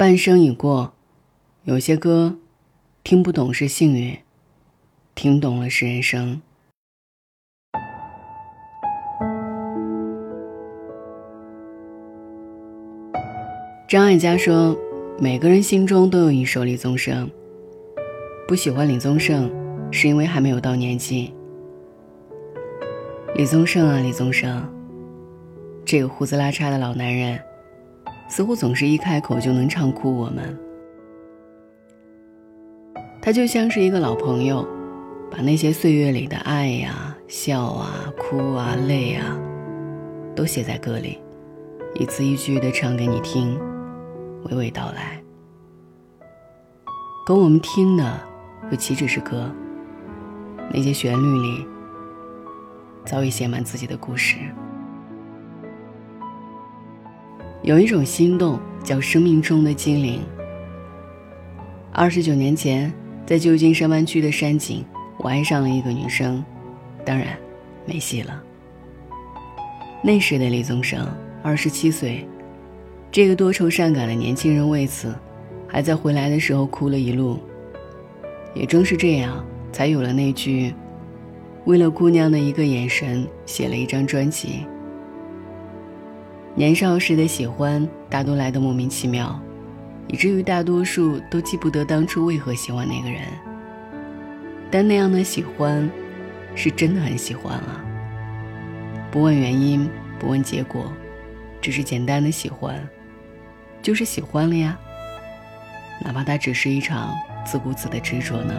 半生已过，有些歌听不懂是幸运，听懂了是人生。张艾嘉说：“每个人心中都有一首李宗盛。不喜欢李宗盛，是因为还没有到年纪。李宗盛啊，李宗盛，这个胡子拉碴的老男人，似乎总是一开口就能唱哭我们。他就像是一个老朋友，把那些岁月里的爱呀、笑啊、哭啊、泪啊，都写在歌里，一字一句的唱给你听。”娓娓道来，可我们听的又岂止是歌？那些旋律里早已写满自己的故事。有一种心动，叫生命中的精灵。二十九年前，在旧金山湾区的山景，我爱上了一个女生，当然没戏了。那时的李宗盛，二十七岁。这个多愁善感的年轻人为此，还在回来的时候哭了一路。也正是这样，才有了那句：“为了姑娘的一个眼神，写了一张专辑。”年少时的喜欢大多来的莫名其妙，以至于大多数都记不得当初为何喜欢那个人。但那样的喜欢，是真的很喜欢啊！不问原因，不问结果，只是简单的喜欢。就是喜欢了呀，哪怕它只是一场自顾自的执着呢。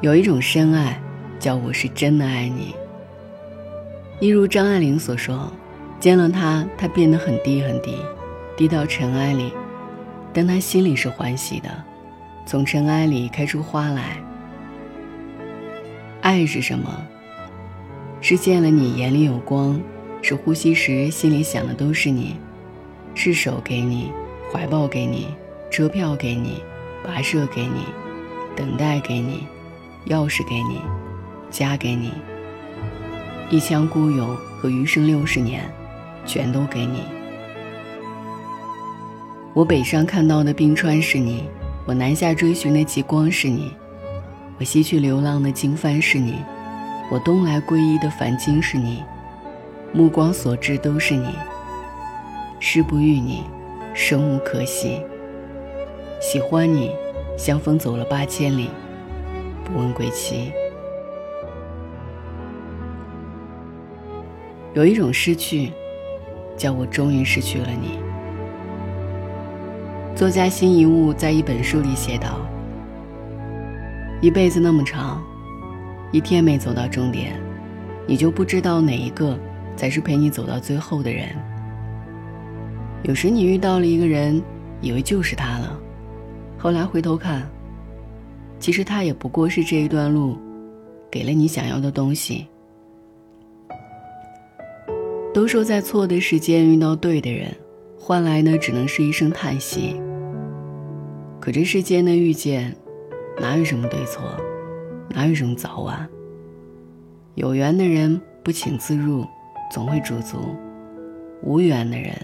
有一种深爱，叫我是真的爱你。一如张爱玲所说，见了他，他变得很低很低，低到尘埃里，但他心里是欢喜的，从尘埃里开出花来。爱是什么？是见了你眼里有光。是呼吸时心里想的都是你，是手给你，怀抱给你，车票给你，跋涉给你，等待给你，钥匙给你，家给你，一腔孤勇和余生六十年，全都给你。我北上看到的冰川是你，我南下追寻的极光是你，我西去流浪的经幡是你，我东来皈依的梵经是你。目光所至都是你，事不遇你，生无可喜。喜欢你，相逢走了八千里，不问归期。有一种失去，叫我终于失去了你。作家辛夷坞在一本书里写道：“一辈子那么长，一天没走到终点，你就不知道哪一个。”才是陪你走到最后的人。有时你遇到了一个人，以为就是他了，后来回头看，其实他也不过是这一段路，给了你想要的东西。都说在错的时间遇到对的人，换来的只能是一声叹息。可这世间的遇见，哪有什么对错，哪有什么早晚？有缘的人不请自入。总会驻足，无缘的人，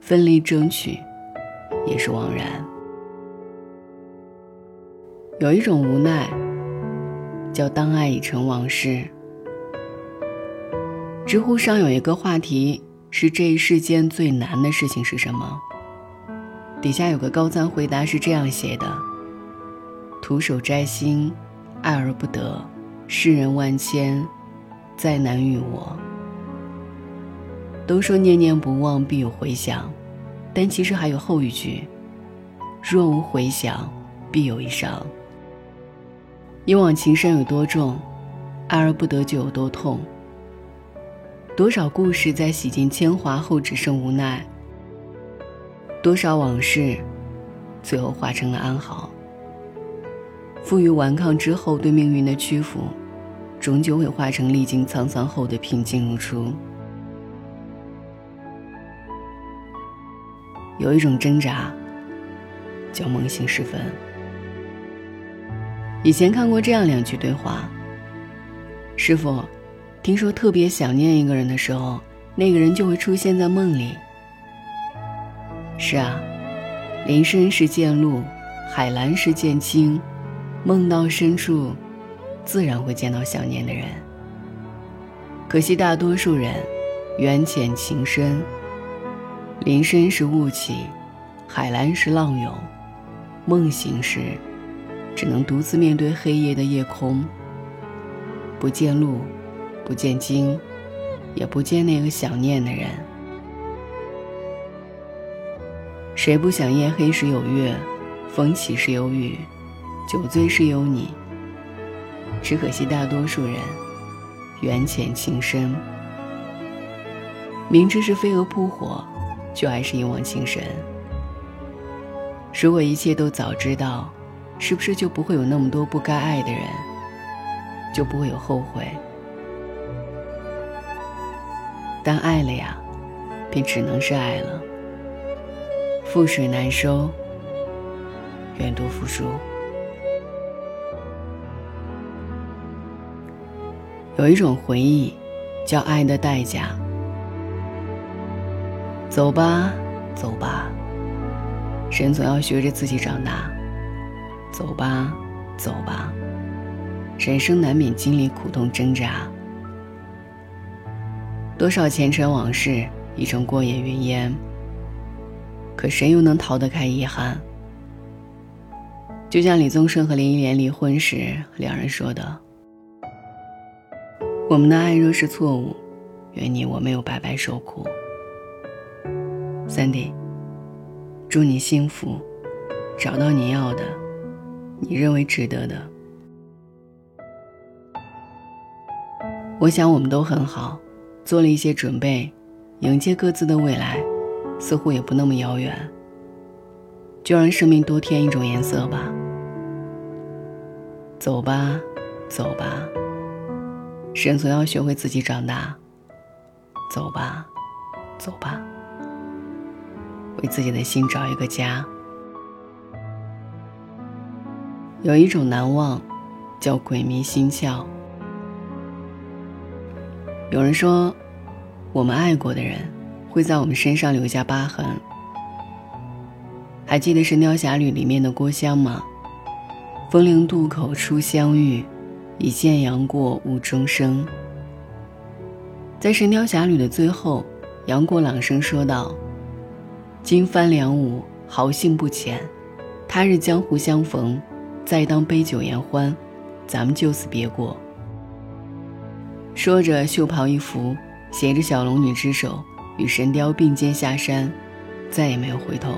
奋力争取，也是枉然。有一种无奈，叫当爱已成往事。知乎上有一个话题是：这一世间最难的事情是什么？底下有个高赞回答是这样写的：徒手摘星，爱而不得，世人万千，再难遇我。都说念念不忘必有回响，但其实还有后一句：若无回响，必有一伤。以往情深有多重，爱而不得就有多痛。多少故事在洗尽铅华后只剩无奈，多少往事，最后化成了安好。负隅顽抗之后对命运的屈服，终究会化成历经沧桑后的平静如初。有一种挣扎，叫梦醒时分。以前看过这样两句对话：师傅，听说特别想念一个人的时候，那个人就会出现在梦里。是啊，林深是见鹿，海蓝是见鲸，梦到深处，自然会见到想念的人。可惜大多数人，缘浅情深。林深是雾起，海蓝是浪涌，梦醒时，只能独自面对黑夜的夜空。不见路，不见鲸，也不见那个想念的人。谁不想夜黑时有月，风起时有雨，酒醉时有你？只可惜大多数人。缘浅情深，明知是飞蛾扑火，却还是一往情深。如果一切都早知道，是不是就不会有那么多不该爱的人，就不会有后悔？但爱了呀，便只能是爱了。覆水难收，愿赌服输。有一种回忆，叫爱的代价。走吧，走吧，人总要学着自己长大。走吧，走吧，人生难免经历苦痛挣扎。多少前尘往事已成过眼云烟，可谁又能逃得开遗憾？就像李宗盛和林忆莲离婚时，两人说的。我们的爱若是错误，愿你我没有白白受苦。三弟，祝你幸福，找到你要的，你认为值得的。我想我们都很好，做了一些准备，迎接各自的未来，似乎也不那么遥远。就让生命多添一种颜色吧。走吧，走吧。人总要学会自己长大。走吧，走吧，为自己的心找一个家。有一种难忘，叫鬼迷心窍。有人说，我们爱过的人，会在我们身上留下疤痕。还记得《神雕侠侣》里面的郭襄吗？风陵渡口初相遇。一见杨过误终生。在《神雕侠侣》的最后，杨过朗声说道：“今番两五，豪兴不浅，他日江湖相逢，再当杯酒言欢，咱们就此别过。”说着，袖袍一拂，携着小龙女之手，与神雕并肩下山，再也没有回头。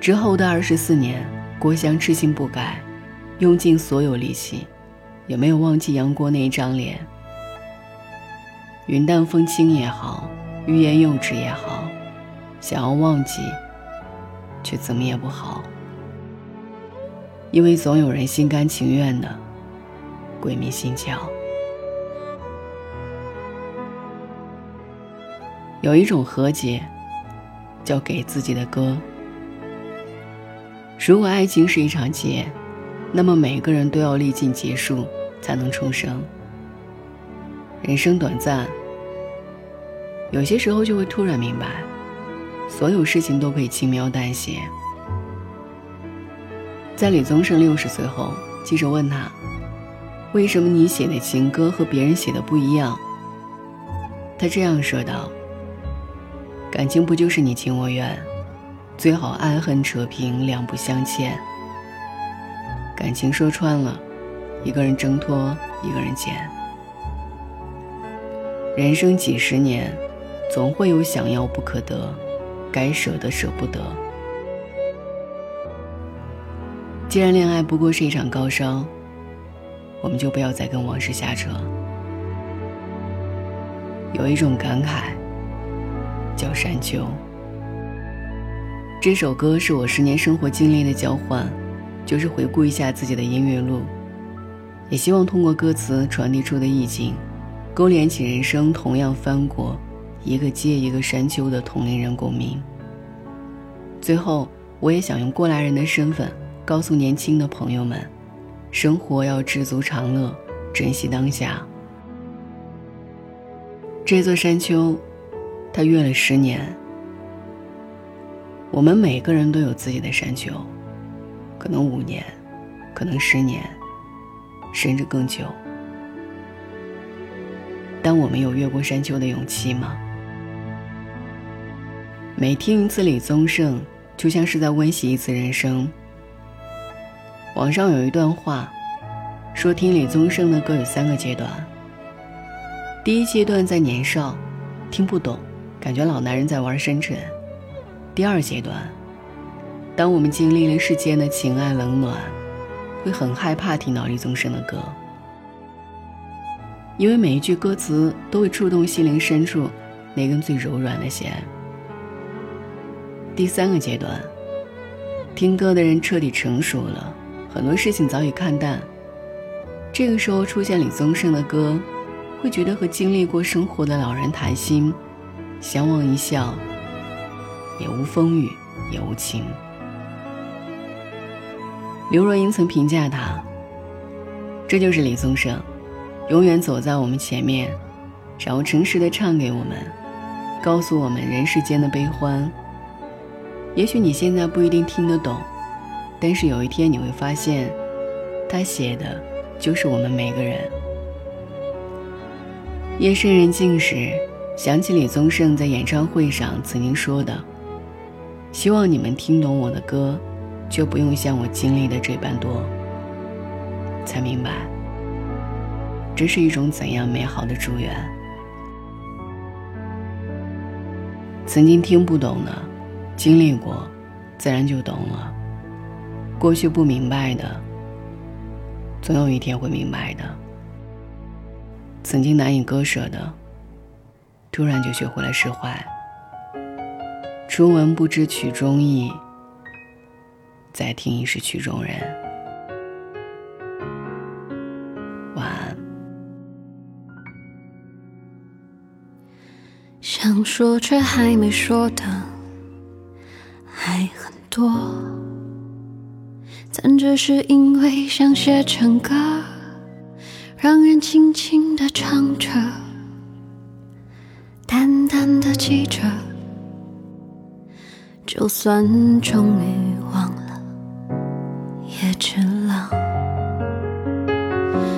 之后的二十四年，郭襄痴心不改，用尽所有力气。也没有忘记杨过那一张脸。云淡风轻也好，欲言又止也好，想要忘记，却怎么也不好。因为总有人心甘情愿的鬼迷心窍。有一种和解，叫给自己的歌。如果爱情是一场劫。那么每个人都要历尽结束，才能重生。人生短暂，有些时候就会突然明白，所有事情都可以轻描淡写。在李宗盛六十岁后，记者问他：“为什么你写的情歌和别人写的不一样？”他这样说道：“感情不就是你情我愿，最好爱恨扯平，两不相欠。”感情说穿了，一个人挣脱，一个人捡。人生几十年，总会有想要不可得，该舍的舍不得。既然恋爱不过是一场高烧，我们就不要再跟往事瞎扯。有一种感慨，叫山丘。这首歌是我十年生活经历的交换。就是回顾一下自己的音乐路，也希望通过歌词传递出的意境，勾连起人生同样翻过一个接一个山丘的同龄人共鸣。最后，我也想用过来人的身份，告诉年轻的朋友们：生活要知足常乐，珍惜当下。这座山丘，他越了十年，我们每个人都有自己的山丘，可能五年，可能十年，甚至更久。但我们有越过山丘的勇气吗？每听一次李宗盛，就像是在温习一次人生。网上有一段话，说听李宗盛的歌有三个阶段。第一阶段在年少，听不懂，感觉老男人在玩深沉。第二阶段，当我们经历了世间的情爱冷暖，会很害怕听到李宗盛的歌，因为每一句歌词都会触动心灵深处那根最柔软的弦。第三个阶段，听歌的人彻底成熟了，很多事情早已看淡。这个时候出现李宗盛的歌，会觉得和经历过生活的老人谈心，相望一笑，也无风雨也无晴。刘若英曾评价他：“这就是李宗盛，永远走在我们前面，然后诚实的唱给我们，告诉我们人世间的悲欢。”也许你现在不一定听得懂，但是有一天你会发现，他写的就是我们每个人。夜深人静时，想起李宗盛在演唱会上曾经说的：“希望你们听懂我的歌，就不用像我经历的这般多。”才明白，这是一种怎样美好的祝愿。曾经听不懂的。经历过，自然就懂了。过去不明白的，总有一天会明白的。曾经难以割舍的，突然就学会了释怀。初闻不知曲中意，再听已是曲中人。晚安。想说却还没说的。还很多，但只是因为想写成歌，让人轻轻的唱着，记着，就算终于忘了，也值了。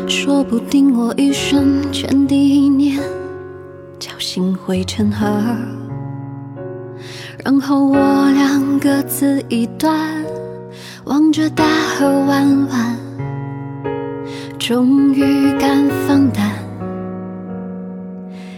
说不定我一生前第一年，侥幸会成河。然后我俩各自一端，望着大河弯弯，终于敢放胆，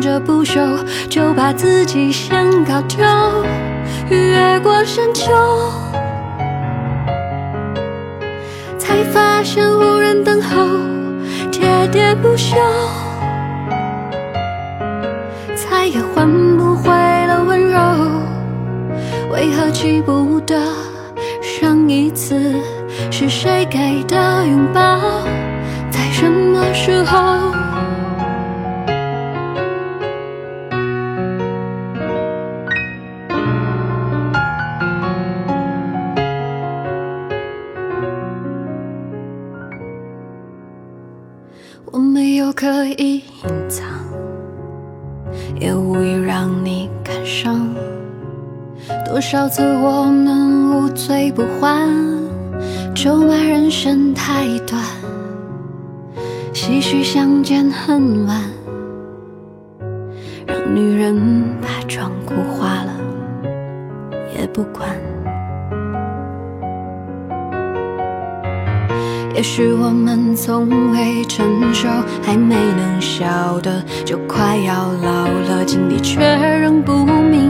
着不朽，就把自己先搞丢。越过山丘，才发现无人等候，喋喋不休。再也换不回了温柔，为何记不得上一次是谁给的拥抱，在什么时候？我们无醉不欢，咒骂人生太短，唏嘘相见恨晚，让女人把妆哭花了也不管。也许我们从未成熟，还没能晓得，就快要老了，经历却仍不明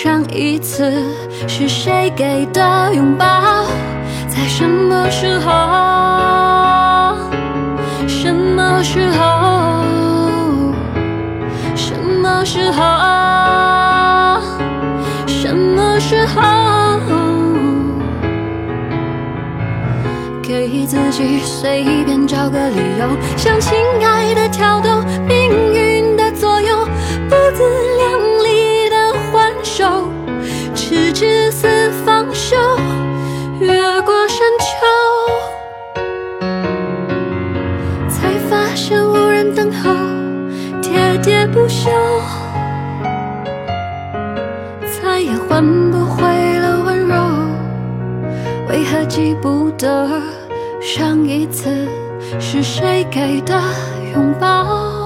上一次是谁给的拥抱？在什么时候？什么时候？什么时候？什么时候？给自己随便找个理由，向亲爱的挑逗，命运的左右，不自再也换不回了温柔，为何记不得？上一次是谁给的拥抱？